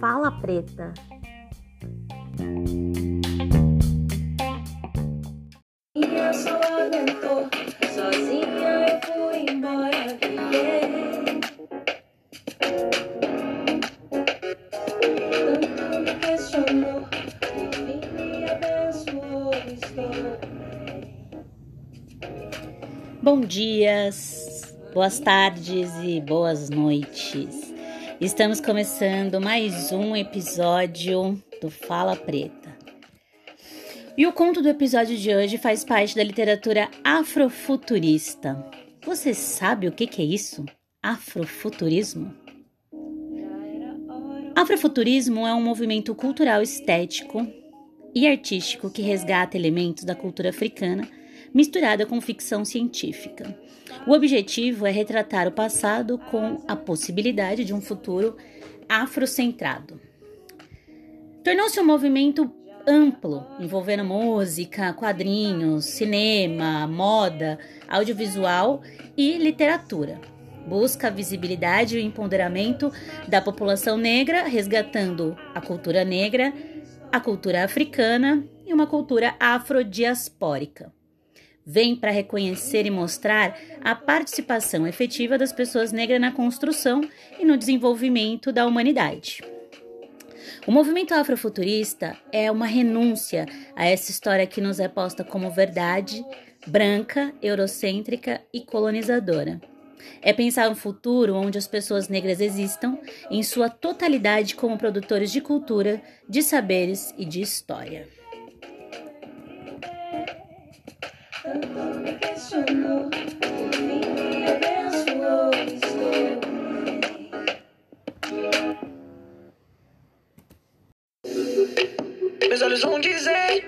Fala Preta. Bom dias, boas tardes e boas noites. Estamos começando mais um episódio do Fala Preta. E o conto do episódio de hoje faz parte da literatura afrofuturista. Você sabe o que, é isso? Afrofuturismo? Afrofuturismo é um movimento cultural estético e artístico que resgata elementos da cultura africana misturada com ficção científica. O objetivo é retratar o passado com a possibilidade de um futuro afrocentrado. Tornou-se um movimento amplo, envolvendo música, quadrinhos, cinema, moda, audiovisual e literatura. Busca a visibilidade e o empoderamento da população negra, resgatando a cultura negra, a cultura africana e uma cultura afrodiaspórica vem para reconhecer e mostrar a participação efetiva das pessoas negras na construção e no desenvolvimento da humanidade. O movimento afrofuturista é uma renúncia a essa história que nos é posta como verdade, branca, eurocêntrica e colonizadora. É pensar um futuro onde as pessoas negras existam em sua totalidade como produtores de cultura, de saberes e de história. Tanto me questionou, enfim me abençoou, estou Meus olhos vão dizer.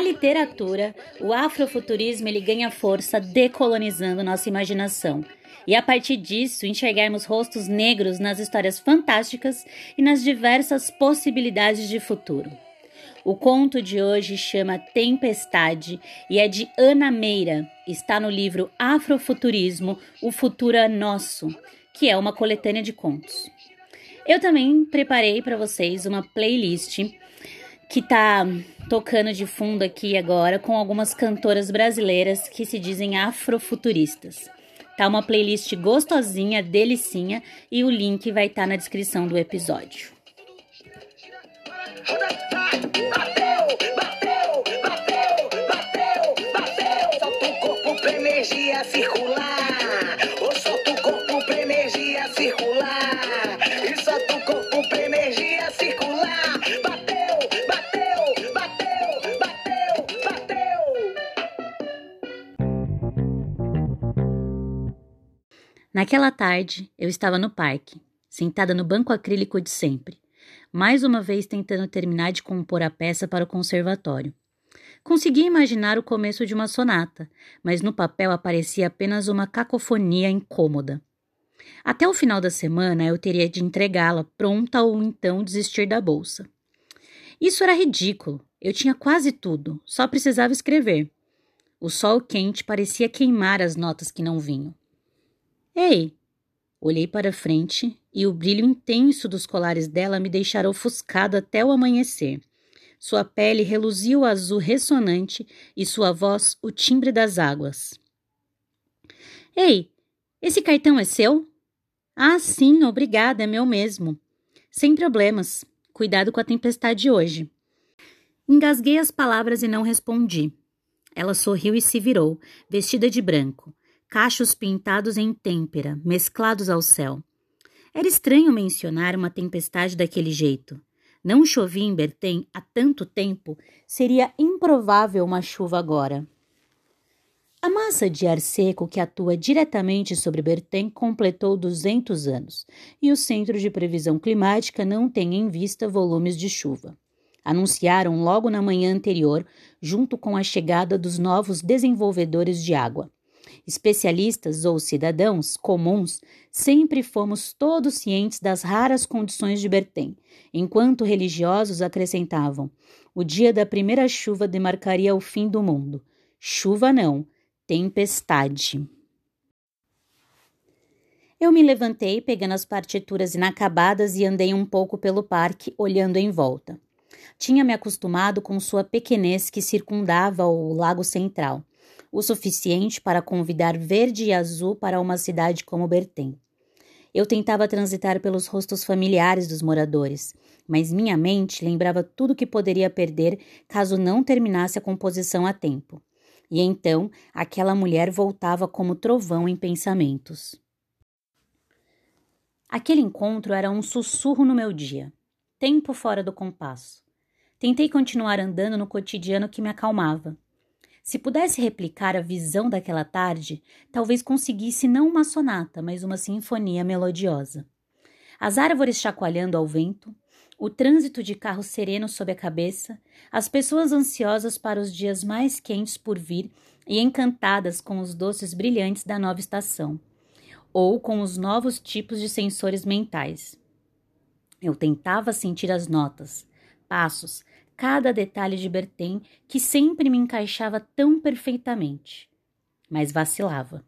Na literatura, o afrofuturismo ele ganha força decolonizando nossa imaginação. E a partir disso, enxergarmos rostos negros nas histórias fantásticas e nas diversas possibilidades de futuro. O conto de hoje chama Tempestade e é de Ana Meira. Está no livro Afrofuturismo: O Futuro é Nosso, que é uma coletânea de contos. Eu também preparei para vocês uma playlist que tá tocando de fundo aqui agora com algumas cantoras brasileiras que se dizem afrofuturistas. Tá uma playlist gostosinha, delicinha e o link vai estar na descrição do episódio. Circular. Ou o corpo pra energia circular. Naquela tarde, eu estava no parque, sentada no banco acrílico de sempre, mais uma vez tentando terminar de compor a peça para o conservatório. Consegui imaginar o começo de uma sonata, mas no papel aparecia apenas uma cacofonia incômoda. Até o final da semana eu teria de entregá-la pronta ou então desistir da bolsa. Isso era ridículo. Eu tinha quase tudo, só precisava escrever. O sol quente parecia queimar as notas que não vinham. Ei! Olhei para frente e o brilho intenso dos colares dela me deixara ofuscado até o amanhecer. Sua pele reluzia o azul ressonante e sua voz o timbre das águas. Ei, esse cartão é seu? Ah, sim, obrigada, é meu mesmo. Sem problemas. Cuidado com a tempestade de hoje. Engasguei as palavras e não respondi. Ela sorriu e se virou, vestida de branco, cachos pintados em têmpera, mesclados ao céu. Era estranho mencionar uma tempestade daquele jeito. Não chovia em Bertem há tanto tempo, seria improvável uma chuva agora. A massa de ar seco que atua diretamente sobre Bertem completou 200 anos e o Centro de Previsão Climática não tem em vista volumes de chuva. Anunciaram logo na manhã anterior, junto com a chegada dos novos desenvolvedores de água. Especialistas ou cidadãos comuns, sempre fomos todos cientes das raras condições de Bertem, enquanto religiosos acrescentavam: o dia da primeira chuva demarcaria o fim do mundo. Chuva não, tempestade. Eu me levantei, pegando as partituras inacabadas e andei um pouco pelo parque, olhando em volta. Tinha me acostumado com sua pequenez que circundava o lago central, o suficiente para convidar verde e azul para uma cidade como Bertem. Eu tentava transitar pelos rostos familiares dos moradores, mas minha mente lembrava tudo que poderia perder caso não terminasse a composição a tempo. E então aquela mulher voltava como trovão em pensamentos. Aquele encontro era um sussurro no meu dia, tempo fora do compasso. Tentei continuar andando no cotidiano que me acalmava. Se pudesse replicar a visão daquela tarde, talvez conseguisse não uma sonata, mas uma sinfonia melodiosa. As árvores chacoalhando ao vento, o trânsito de carros sereno sob a cabeça, as pessoas ansiosas para os dias mais quentes por vir e encantadas com os doces brilhantes da nova estação ou com os novos tipos de sensores mentais. Eu tentava sentir as notas, passos, cada detalhe de Bertem que sempre me encaixava tão perfeitamente, mas vacilava.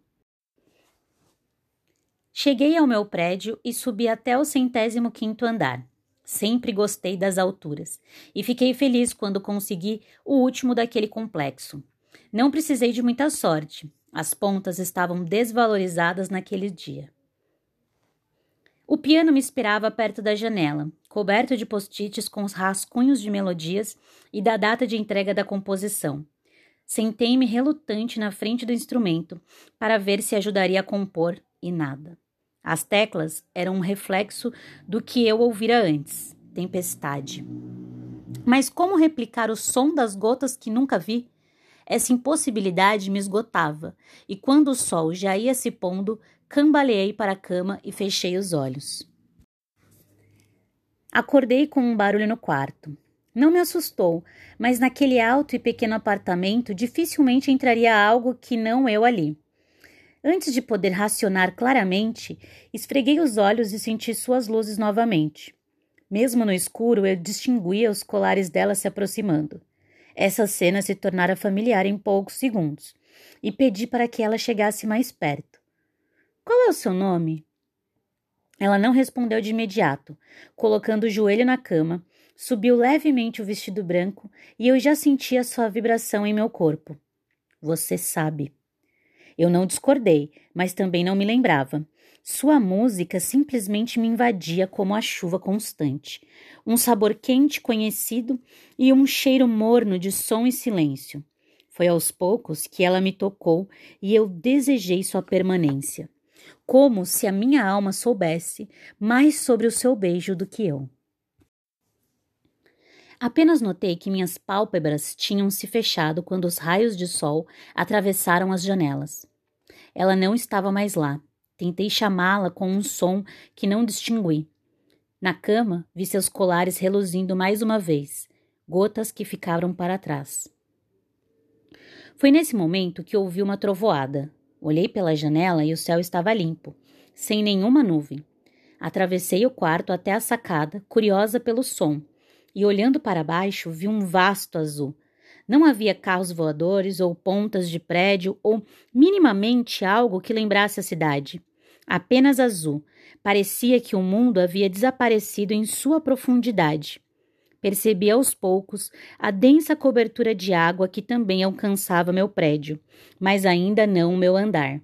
Cheguei ao meu prédio e subi até o centésimo quinto andar. Sempre gostei das alturas e fiquei feliz quando consegui o último daquele complexo. Não precisei de muita sorte. As pontas estavam desvalorizadas naquele dia. O piano me esperava perto da janela, coberto de post-its com os rascunhos de melodias e da data de entrega da composição. Sentei-me relutante na frente do instrumento para ver se ajudaria a compor e nada. As teclas eram um reflexo do que eu ouvira antes tempestade. Mas como replicar o som das gotas que nunca vi? Essa impossibilidade me esgotava, e quando o sol já ia se pondo, cambaleei para a cama e fechei os olhos. Acordei com um barulho no quarto. Não me assustou, mas naquele alto e pequeno apartamento dificilmente entraria algo que não eu ali. Antes de poder racionar claramente, esfreguei os olhos e senti suas luzes novamente. Mesmo no escuro, eu distinguia os colares dela se aproximando. Essa cena se tornara familiar em poucos segundos e pedi para que ela chegasse mais perto. Qual é o seu nome? Ela não respondeu de imediato. Colocando o joelho na cama, subiu levemente o vestido branco e eu já sentia sua vibração em meu corpo. Você sabe. Eu não discordei, mas também não me lembrava. Sua música simplesmente me invadia como a chuva constante, um sabor quente conhecido e um cheiro morno de som e silêncio. Foi aos poucos que ela me tocou e eu desejei sua permanência, como se a minha alma soubesse mais sobre o seu beijo do que eu. Apenas notei que minhas pálpebras tinham se fechado quando os raios de sol atravessaram as janelas. Ela não estava mais lá Tentei chamá-la com um som que não distingui. Na cama, vi seus colares reluzindo mais uma vez, gotas que ficaram para trás. Foi nesse momento que ouvi uma trovoada. Olhei pela janela e o céu estava limpo, sem nenhuma nuvem. Atravessei o quarto até a sacada, curiosa pelo som, e olhando para baixo vi um vasto azul. Não havia carros voadores ou pontas de prédio ou minimamente algo que lembrasse a cidade apenas azul. Parecia que o mundo havia desaparecido em sua profundidade. Percebi aos poucos a densa cobertura de água que também alcançava meu prédio, mas ainda não o meu andar.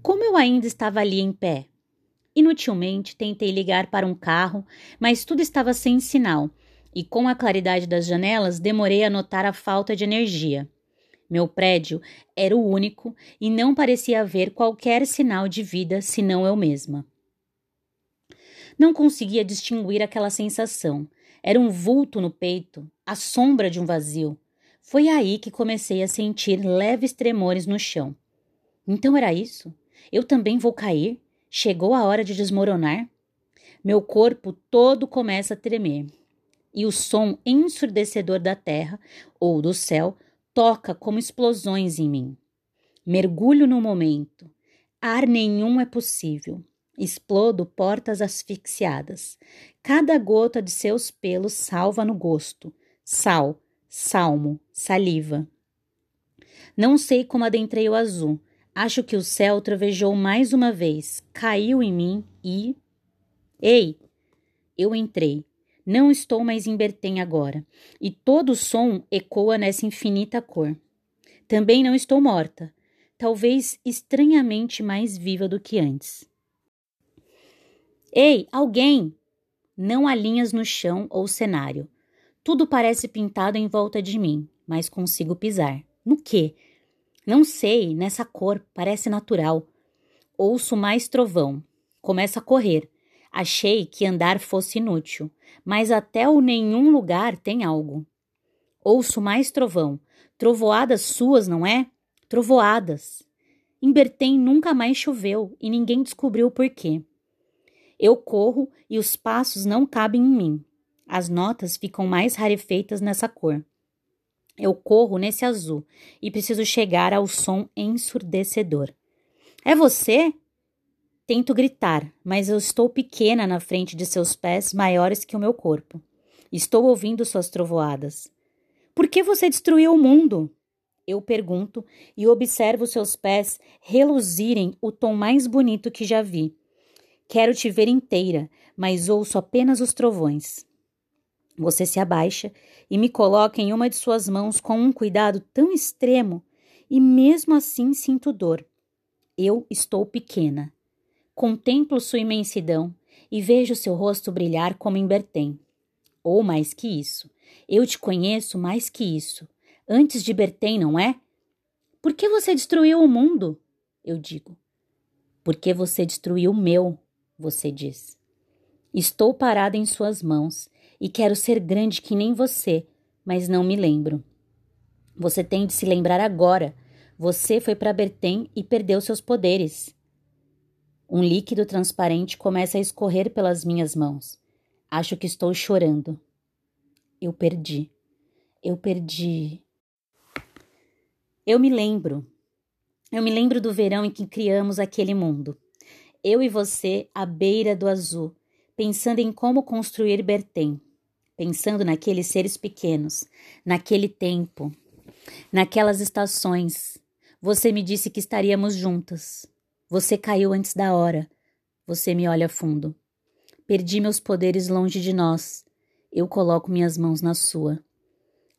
Como eu ainda estava ali em pé? Inutilmente tentei ligar para um carro, mas tudo estava sem sinal, e com a claridade das janelas demorei a notar a falta de energia. Meu prédio era o único e não parecia haver qualquer sinal de vida senão eu mesma. Não conseguia distinguir aquela sensação. Era um vulto no peito, a sombra de um vazio. Foi aí que comecei a sentir leves tremores no chão. Então era isso? Eu também vou cair? Chegou a hora de desmoronar? Meu corpo todo começa a tremer. e o som ensurdecedor da terra ou do céu toca como explosões em mim. Mergulho no momento. Ar nenhum é possível. Explodo portas asfixiadas. Cada gota de seus pelos salva no gosto. Sal, salmo, saliva. Não sei como adentrei o azul. Acho que o céu trovejou mais uma vez, caiu em mim e. Ei! Eu entrei. Não estou mais em Bertem agora, e todo o som ecoa nessa infinita cor. Também não estou morta, talvez estranhamente mais viva do que antes. Ei, alguém! Não há linhas no chão ou cenário. Tudo parece pintado em volta de mim, mas consigo pisar. No quê? Não sei, nessa cor, parece natural. Ouço mais trovão. Começo a correr. Achei que andar fosse inútil, mas até o nenhum lugar tem algo. Ouço mais trovão. Trovoadas suas, não é? Trovoadas. Em Bertem nunca mais choveu e ninguém descobriu o porquê. Eu corro e os passos não cabem em mim. As notas ficam mais rarefeitas nessa cor. Eu corro nesse azul e preciso chegar ao som ensurdecedor. É você? Tento gritar, mas eu estou pequena na frente de seus pés maiores que o meu corpo. Estou ouvindo suas trovoadas. Por que você destruiu o mundo? Eu pergunto e observo seus pés reluzirem o tom mais bonito que já vi. Quero te ver inteira, mas ouço apenas os trovões. Você se abaixa e me coloca em uma de suas mãos com um cuidado tão extremo, e mesmo assim sinto dor. Eu estou pequena. Contemplo sua imensidão e vejo seu rosto brilhar como em Bertem. Ou mais que isso, eu te conheço mais que isso. Antes de Bertem, não é? Por que você destruiu o mundo? Eu digo. Porque você destruiu o meu, você diz. Estou parada em suas mãos e quero ser grande que nem você, mas não me lembro. Você tem de se lembrar agora. Você foi para Bertem e perdeu seus poderes. Um líquido transparente começa a escorrer pelas minhas mãos. Acho que estou chorando. Eu perdi. Eu perdi. Eu me lembro. Eu me lembro do verão em que criamos aquele mundo. Eu e você à beira do azul, pensando em como construir Bertem, pensando naqueles seres pequenos, naquele tempo, naquelas estações. Você me disse que estaríamos juntas. Você caiu antes da hora. Você me olha fundo. Perdi meus poderes longe de nós. Eu coloco minhas mãos na sua.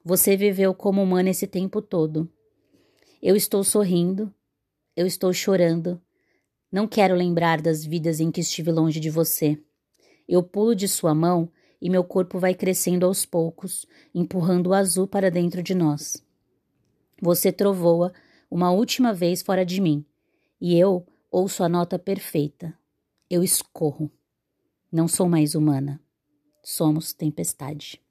Você viveu como humana esse tempo todo. Eu estou sorrindo. Eu estou chorando. Não quero lembrar das vidas em que estive longe de você. Eu pulo de sua mão e meu corpo vai crescendo aos poucos, empurrando o azul para dentro de nós. Você trovoa uma última vez fora de mim, e eu Ouço a nota perfeita. Eu escorro. Não sou mais humana. Somos tempestade.